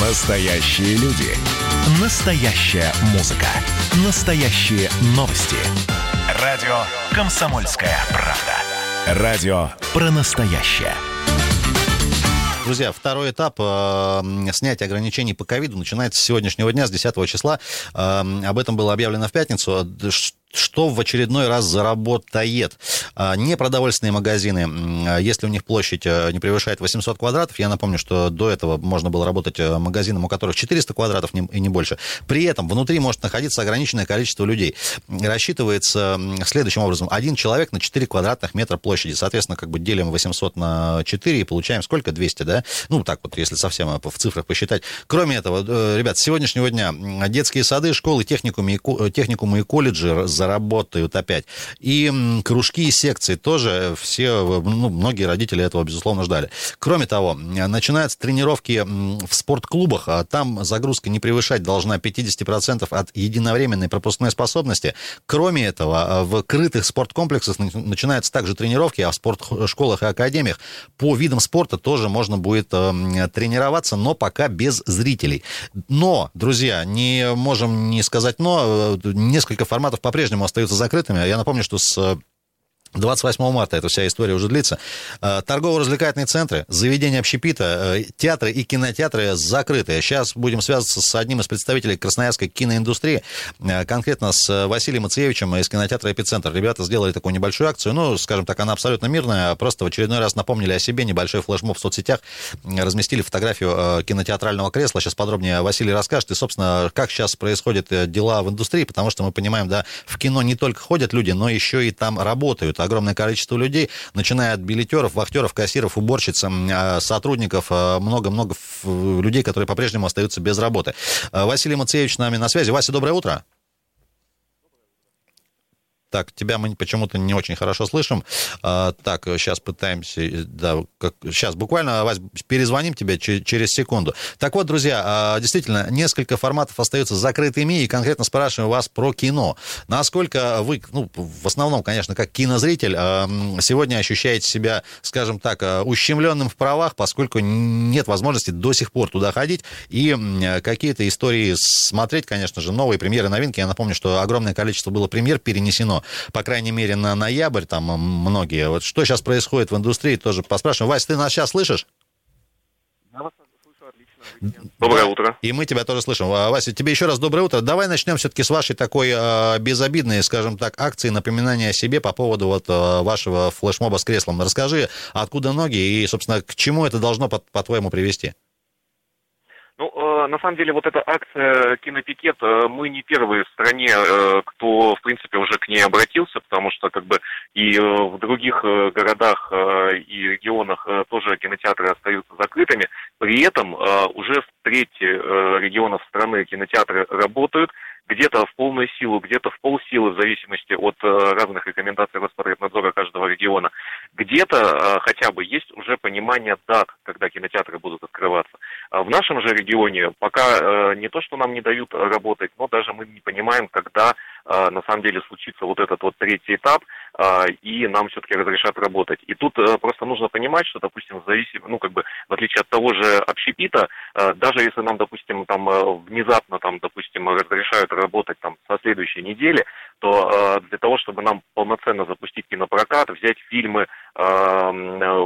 Настоящие люди. Настоящая музыка. Настоящие новости. Радио «Комсомольская правда». Радио про настоящее. Друзья, второй этап э, снятия ограничений по ковиду начинается с сегодняшнего дня, с 10 числа. Э, об этом было объявлено в пятницу что в очередной раз заработает. А, непродовольственные магазины, а, если у них площадь э, не превышает 800 квадратов, я напомню, что до этого можно было работать э, магазином, у которых 400 квадратов и не больше. При этом внутри может находиться ограниченное количество людей. Рассчитывается следующим образом. Один человек на 4 квадратных метра площади. Соответственно, как бы делим 800 на 4 и получаем сколько? 200, да? Ну, так вот, если совсем э, в цифрах посчитать. Кроме этого, ребят, с сегодняшнего дня детские сады, школы, техникумы и, техникумы и колледжи заработают опять. И кружки и секции тоже все, ну, многие родители этого, безусловно, ждали. Кроме того, начинаются тренировки в спортклубах, а там загрузка не превышать должна 50% от единовременной пропускной способности. Кроме этого, в крытых спорткомплексах начинаются также тренировки, а в спортшколах и академиях по видам спорта тоже можно будет тренироваться, но пока без зрителей. Но, друзья, не можем не сказать но, э, несколько форматов по-прежнему по-прежнему остаются закрытыми. Я напомню, что с 28 марта эта вся история уже длится. Э, торгово-развлекательные центры, заведения общепита, э, театры и кинотеатры закрыты. Сейчас будем связываться с одним из представителей красноярской киноиндустрии, э, конкретно с Василием Мацеевичем из кинотеатра «Эпицентр». Ребята сделали такую небольшую акцию, ну, скажем так, она абсолютно мирная, просто в очередной раз напомнили о себе, небольшой флешмоб в соцсетях, разместили фотографию кинотеатрального кресла. Сейчас подробнее Василий расскажет. И, собственно, как сейчас происходят дела в индустрии, потому что мы понимаем, да, в кино не только ходят люди, но еще и там работают огромное количество людей, начиная от билетеров, вахтеров, кассиров, уборщиц, а, сотрудников, а, много-много людей, которые по-прежнему остаются без работы. А, Василий Мацеевич с нами на связи. Вася, доброе утро. Так, тебя мы почему-то не очень хорошо слышим. А, так, сейчас пытаемся, да, как, сейчас буквально, Вась, перезвоним тебе через секунду. Так вот, друзья, а, действительно, несколько форматов остаются закрытыми, и конкретно спрашиваю вас про кино. Насколько вы, ну, в основном, конечно, как кинозритель, а, сегодня ощущаете себя, скажем так, а, ущемленным в правах, поскольку нет возможности до сих пор туда ходить и какие-то истории смотреть, конечно же, новые премьеры, новинки. Я напомню, что огромное количество было премьер перенесено по крайней мере, на ноябрь, там многие. Вот что сейчас происходит в индустрии, тоже поспрашиваем. Вась, ты нас сейчас слышишь? Доброе утро. И мы тебя тоже слышим. Вася, тебе еще раз доброе утро. Давай начнем все-таки с вашей такой э, безобидной, скажем так, акции напоминания о себе по поводу вот э, вашего флешмоба с креслом. Расскажи, откуда ноги и, собственно, к чему это должно, по- по-твоему, привести? Ну, э, на самом деле, вот эта акция «Кинопикет», э, мы не первые в стране, э, кто, в принципе, ней обратился, потому что, как бы, и в других городах и регионах тоже кинотеатры остаются закрытыми. При этом уже в трети регионов страны кинотеатры работают, где-то в полную силу, где-то в полсилы, в зависимости от э, разных рекомендаций Роспотребнадзора каждого региона. Где-то э, хотя бы есть уже понимание дат, когда кинотеатры будут открываться. А в нашем же регионе пока э, не то, что нам не дают работать, но даже мы не понимаем, когда на самом деле случится вот этот вот третий этап, и нам все-таки разрешат работать. И тут просто нужно понимать, что, допустим, в зависимости, ну, как бы, в отличие от того же общепита, даже если нам, допустим, там внезапно, там, допустим, разрешают работать там со следующей недели, то э, для того, чтобы нам полноценно запустить кинопрокат, взять фильмы э,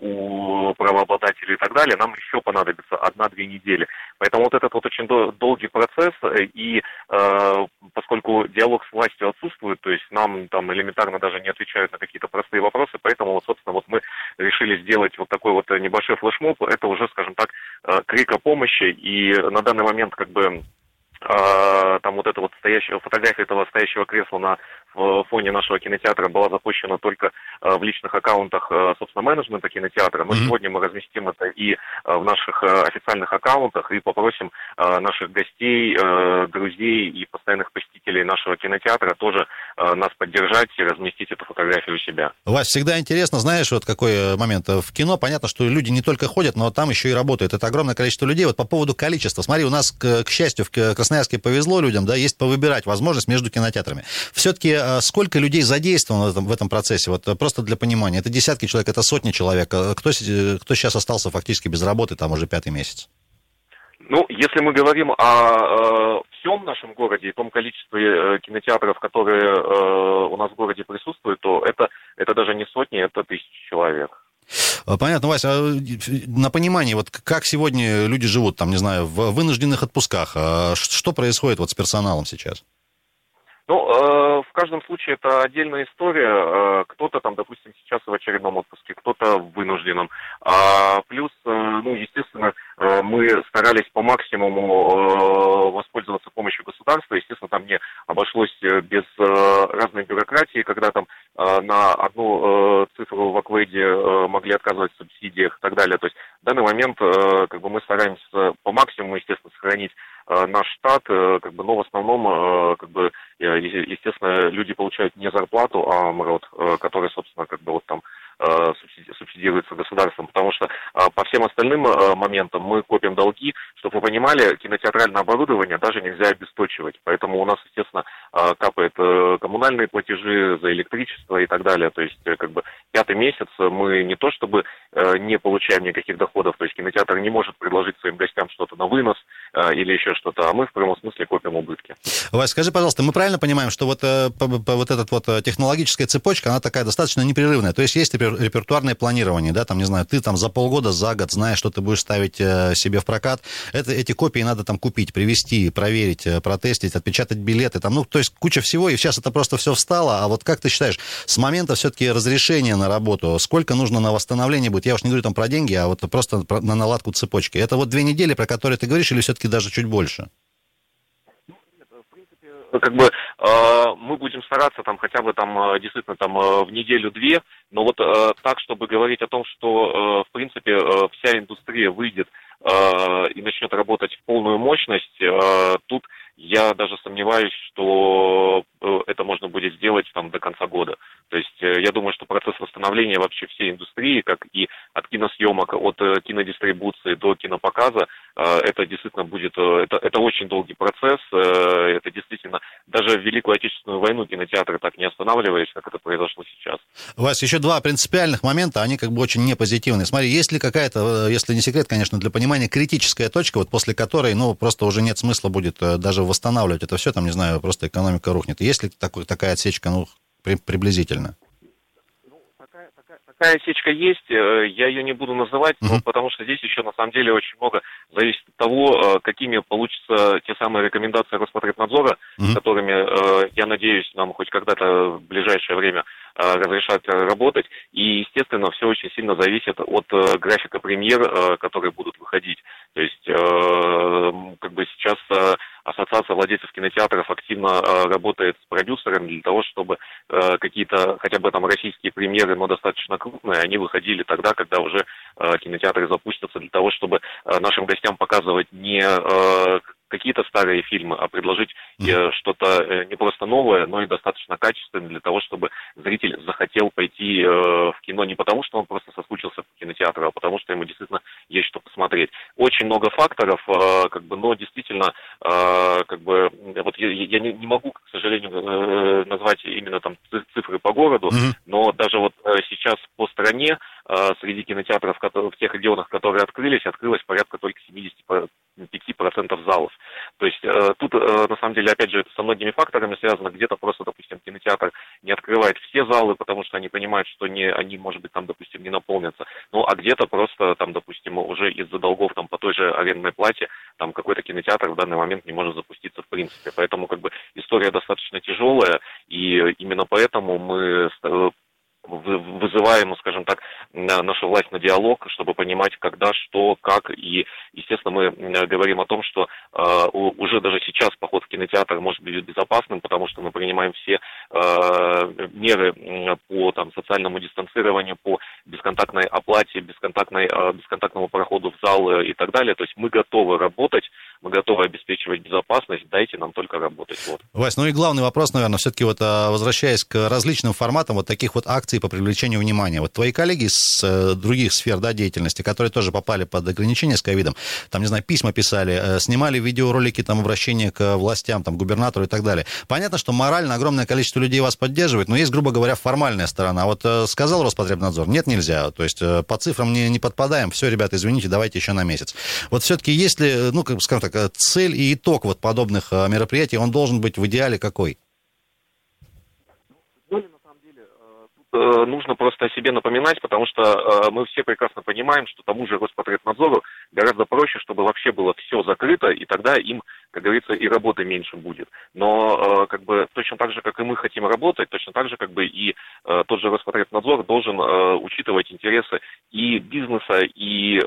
у правообладателей и так далее, нам еще понадобится одна-две недели. Поэтому вот этот вот очень долгий процесс, э, и э, поскольку диалог с властью отсутствует, то есть нам там элементарно даже не отвечают на какие-то простые вопросы, поэтому вот, собственно, вот мы решили сделать вот такой вот небольшой флешмоб, это уже, скажем так, э, крик о помощи, и на данный момент как бы там вот эта вот стоящая фотография этого стоящего кресла на фоне нашего кинотеатра была запущена только а, в личных аккаунтах, а, собственно, менеджмента кинотеатра. Но mm-hmm. сегодня мы разместим это и в наших официальных аккаунтах и попросим наших гостей, друзей и постоянных посетителей нашего кинотеатра тоже нас поддержать и разместить эту фотографию у себя. Вась, всегда интересно, знаешь, вот какой э, момент. В кино понятно, что люди не только ходят, но там еще и работают. Это огромное количество людей. Вот по поводу количества. Смотри, у нас, к, к счастью, в Красноярске повезло людям, да, есть повыбирать возможность между кинотеатрами. Все-таки э, сколько людей задействовано в этом, в этом процессе? Вот э, просто для понимания. Это десятки человек, это сотни человек. Кто, кто сейчас остался фактически без работы там уже пятый месяц? Ну, если мы говорим о э, всем нашем городе и том количестве э, кинотеатров, которые э, у нас в городе присутствуют, то это, это даже не сотни, это тысячи человек. Понятно, Вася, а на понимание, вот как сегодня люди живут, там, не знаю, в вынужденных отпусках, а что происходит вот с персоналом сейчас? Ну, э, в каждом случае это отдельная история. Э, кто-то там, допустим, сейчас в очередном отпуске, кто-то в вынужденном. А, плюс, э, ну, естественно, э, мы старались по максимуму э, воспользоваться помощью государства. Естественно, там не обошлось э, без э, разной бюрократии, когда там э, на одну э, цифру в Акведе э, могли отказывать в субсидиях и так далее. То есть в данный момент э, как бы мы стараемся по максимуму, естественно, сохранить Э, наш штат, э, как бы, но в основном, э, как бы, естественно, люди получают не зарплату, а МРОД, который, собственно, как бы вот там Э, субсидируется государством, потому что э, по всем остальным э, моментам мы копим долги. Чтобы вы понимали, кинотеатральное оборудование даже нельзя обесточивать. Поэтому у нас, естественно, капает коммунальные платежи за электричество и так далее. То есть, как бы, пятый месяц мы не то чтобы не получаем никаких доходов, то есть кинотеатр не может предложить своим гостям что-то на вынос или еще что-то, а мы в прямом смысле копим убытки. Вась, скажи, пожалуйста, мы правильно понимаем, что вот, вот эта вот технологическая цепочка, она такая достаточно непрерывная? То есть есть репертуарное планирование, да, там, не знаю, ты там за полгода, за год знаешь, что ты будешь ставить э, себе в прокат, это, эти копии надо там купить, привезти, проверить, э, протестить, отпечатать билеты, там, ну, то есть куча всего, и сейчас это просто все встало, а вот как ты считаешь, с момента все-таки разрешения на работу, сколько нужно на восстановление будет, я уж не говорю там про деньги, а вот просто на наладку цепочки, это вот две недели, про которые ты говоришь, или все-таки даже чуть больше? как бы э, мы будем стараться там хотя бы там э, действительно там э, в неделю-две, но вот э, так, чтобы говорить о том, что э, в принципе э, вся индустрия выйдет э, и начнет работать в полную мощность, э, тут я даже сомневаюсь, что это можно будет сделать там до конца года. Э, я думаю, что процесс восстановления вообще всей индустрии, как и от киносъемок, от э, кинодистрибуции до кинопоказа, это действительно будет, это, это очень долгий процесс, это действительно, даже в Великую Отечественную войну кинотеатры так не останавливались, как это произошло сейчас. Вась, еще два принципиальных момента, они как бы очень не позитивные. Смотри, есть ли какая-то, если не секрет, конечно, для понимания, критическая точка, вот после которой, ну, просто уже нет смысла будет даже восстанавливать это все, там, не знаю, просто экономика рухнет. Есть ли такой, такая отсечка, ну, при, приблизительно? Такая осечка есть, э, я ее не буду называть, но, потому что здесь еще на самом деле очень много зависит от того, э, какими получатся те самые рекомендации Роспотребнадзора, uh-huh. которыми, э, я надеюсь, нам хоть когда-то в ближайшее время разрешат работать. И, естественно, все очень сильно зависит от графика премьер, которые будут выходить. То есть, как бы сейчас Ассоциация владельцев кинотеатров активно э, работает с продюсерами для того, чтобы э, какие-то, хотя бы там российские премьеры, но достаточно крупные, они выходили тогда, когда уже э, кинотеатры запустятся, для того, чтобы э, нашим гостям показывать не э, какие-то старые фильмы, а предложить mm. что-то э, не просто новое, но и достаточно качественное для того, чтобы зритель захотел пойти э, в кино не потому, что он просто соскучился по кинотеатру, а потому что ему действительно есть что посмотреть. Очень много факторов, как бы, но действительно, как бы, вот я, я не, не могу, к сожалению, назвать именно там цифры по городу, mm-hmm. но даже вот сейчас по стране среди кинотеатров в тех регионах, которые открылись, открылось порядка только 70 5% залов. То есть э, тут, э, на самом деле, опять же, это со многими факторами связано. Где-то просто, допустим, кинотеатр не открывает все залы, потому что они понимают, что не, они, может быть, там, допустим, не наполнятся. Ну, а где-то просто, там, допустим, уже из-за долгов там по той же арендной плате, там какой-то кинотеатр в данный момент не может запуститься в принципе. Поэтому, как бы, история достаточно тяжелая, и именно поэтому мы вызываем, скажем так, нашу власть на диалог, чтобы понимать, когда, что, как. И, естественно, мы говорим о том, что э, уже даже сейчас поход в кинотеатр может быть безопасным, потому что мы принимаем все э, меры по там, социальному дистанцированию, по бесконтактной оплате, бесконтактной, э, бесконтактному проходу в зал и так далее. То есть мы готовы работать мы готовы обеспечивать безопасность, дайте нам только работать. Вот. Вась, ну и главный вопрос, наверное, все-таки вот а, возвращаясь к различным форматам вот таких вот акций по привлечению внимания. Вот твои коллеги с э, других сфер да, деятельности, которые тоже попали под ограничения с ковидом, там, не знаю, письма писали, э, снимали видеоролики, там, обращения к властям, там, губернатору и так далее. Понятно, что морально огромное количество людей вас поддерживает, но есть, грубо говоря, формальная сторона. Вот э, сказал Роспотребнадзор, нет, нельзя. То есть по цифрам не, не подпадаем, все, ребята, извините, давайте еще на месяц. Вот все-таки есть ли, ну, скажем так, цель и итог вот подобных мероприятий, он должен быть в идеале какой? Э, нужно просто о себе напоминать, потому что э, мы все прекрасно понимаем, что тому же Роспотребнадзору гораздо проще, чтобы вообще было все закрыто, и тогда им, как говорится, и работы меньше будет. Но э, как бы точно так же, как и мы хотим работать, точно так же, как бы и тот же Роспотребнадзор должен учитывать интересы и бизнеса, и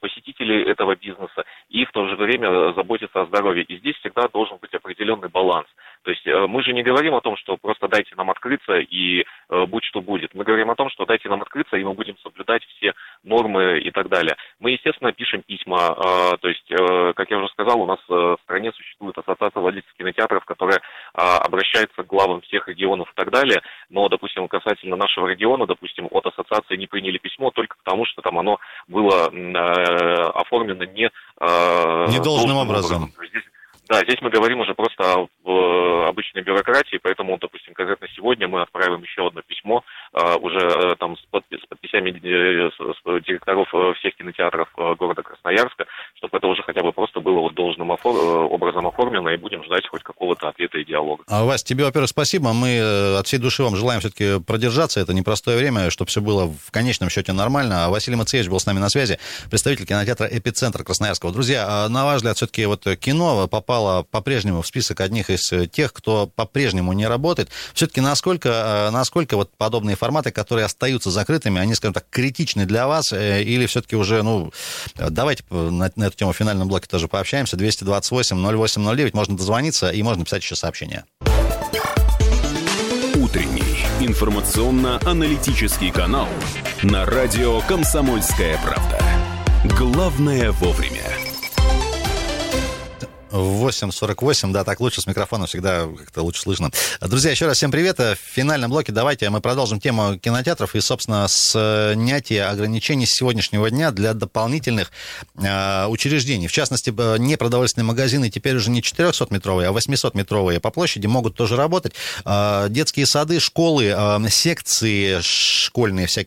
посетителей этого бизнеса, и в то же время заботиться о здоровье. И здесь всегда должен быть определенный баланс. То есть мы же не говорим о том, что просто дайте нам открыться и будь что будет. Мы говорим о том, что дайте нам открыться, и мы будем соблюдать все нормы и так далее. Мы, естественно, пишем письма. А, то есть, э, как я уже сказал, у нас э, в стране существует ассоциация владельцев кинотеатров, которая обращается к главам всех регионов и так далее. Но, допустим, касательно нашего региона, допустим, от ассоциации не приняли письмо только потому, что там оно было э, оформлено не... Не должным образом. образом. Здесь да, здесь мы говорим уже просто о обычной бюрократии, поэтому, допустим, конкретно сегодня мы отправим еще одно письмо а, уже э, там с, подписями э, директоров э, всех кинотеатров города Красноярска, чтобы это уже хотя бы просто было вот должным офор... образом оформлено, и будем ждать хоть какого-то ответа и диалога. А, Вась, тебе, во-первых, спасибо. Мы от всей души вам желаем все-таки продержаться. Это непростое время, чтобы все было в конечном счете нормально. А Василий Мацеевич был с нами на связи, представитель кинотеатра «Эпицентр» Красноярского. Друзья, а на ваш взгляд, все-таки вот кино попало по-прежнему в список одних из тех, кто по-прежнему не работает. Все-таки насколько, насколько вот подобные форматы, которые остаются закрытыми, они, скажем так, критичны для вас, э, или все-таки уже, ну, давайте на, на эту тему в финальном блоке тоже пообщаемся. 228-0809, можно дозвониться и можно писать еще сообщения. Утренний информационно-аналитический канал на радио «Комсомольская правда». Главное вовремя. 8.48, да, так лучше с микрофона всегда как-то лучше слышно. Друзья, еще раз всем привет. В финальном блоке давайте мы продолжим тему кинотеатров и, собственно, снятие ограничений с сегодняшнего дня для дополнительных э, учреждений. В частности, не продовольственные магазины теперь уже не 400-метровые, а 800-метровые по площади могут тоже работать. Э, детские сады, школы, э, секции школьные всякие